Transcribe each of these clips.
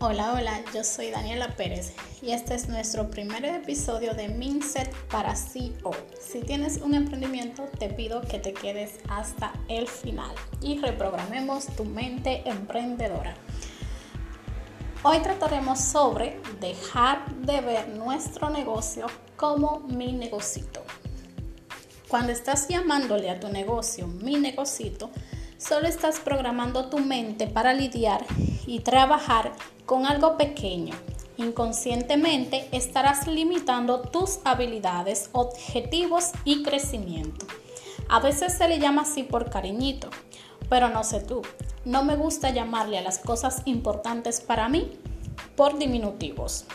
Hola, hola, yo soy Daniela Pérez y este es nuestro primer episodio de Mindset para CEO. Si tienes un emprendimiento, te pido que te quedes hasta el final y reprogramemos tu mente emprendedora. Hoy trataremos sobre dejar de ver nuestro negocio como mi negocito. Cuando estás llamándole a tu negocio mi negocito, solo estás programando tu mente para lidiar y trabajar con algo pequeño. Inconscientemente estarás limitando tus habilidades, objetivos y crecimiento. A veces se le llama así por cariñito, pero no sé tú. No me gusta llamarle a las cosas importantes para mí por diminutivos.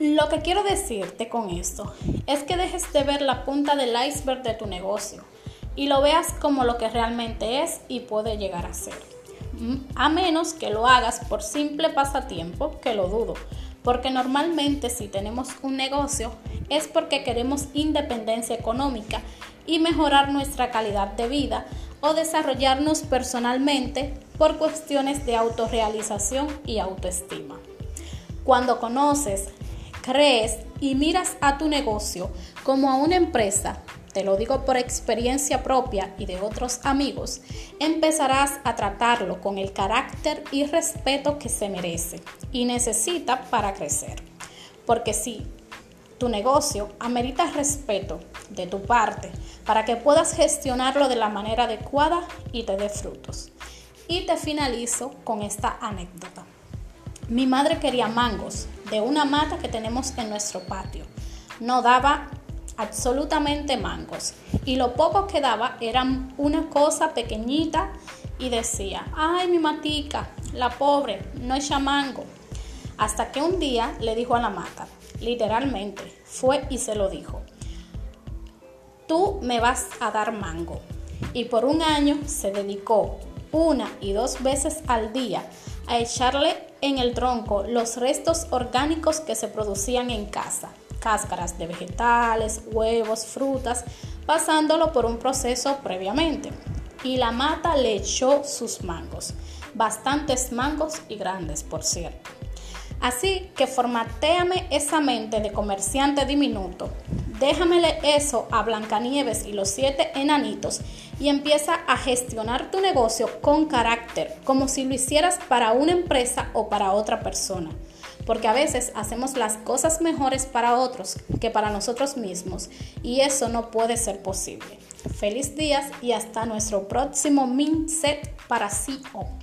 Lo que quiero decirte con esto es que dejes de ver la punta del iceberg de tu negocio y lo veas como lo que realmente es y puede llegar a ser. Mm, a menos que lo hagas por simple pasatiempo, que lo dudo, porque normalmente si tenemos un negocio es porque queremos independencia económica y mejorar nuestra calidad de vida o desarrollarnos personalmente por cuestiones de autorrealización y autoestima. Cuando conoces, crees y miras a tu negocio como a una empresa te lo digo por experiencia propia y de otros amigos, empezarás a tratarlo con el carácter y respeto que se merece y necesita para crecer. Porque si tu negocio amerita respeto de tu parte para que puedas gestionarlo de la manera adecuada y te dé frutos. Y te finalizo con esta anécdota. Mi madre quería mangos de una mata que tenemos en nuestro patio. No daba absolutamente mangos. Y lo poco que daba eran una cosa pequeñita y decía, ay mi matica, la pobre, no echa mango. Hasta que un día le dijo a la mata, literalmente, fue y se lo dijo, tú me vas a dar mango. Y por un año se dedicó una y dos veces al día a echarle en el tronco los restos orgánicos que se producían en casa cáscaras de vegetales, huevos, frutas, pasándolo por un proceso previamente. Y la mata le echó sus mangos, bastantes mangos y grandes, por cierto. Así que formateame esa mente de comerciante diminuto. Déjamele eso a Blancanieves y los siete enanitos y empieza a gestionar tu negocio con carácter, como si lo hicieras para una empresa o para otra persona porque a veces hacemos las cosas mejores para otros que para nosotros mismos y eso no puede ser posible. Feliz días y hasta nuestro próximo Mindset para CEO.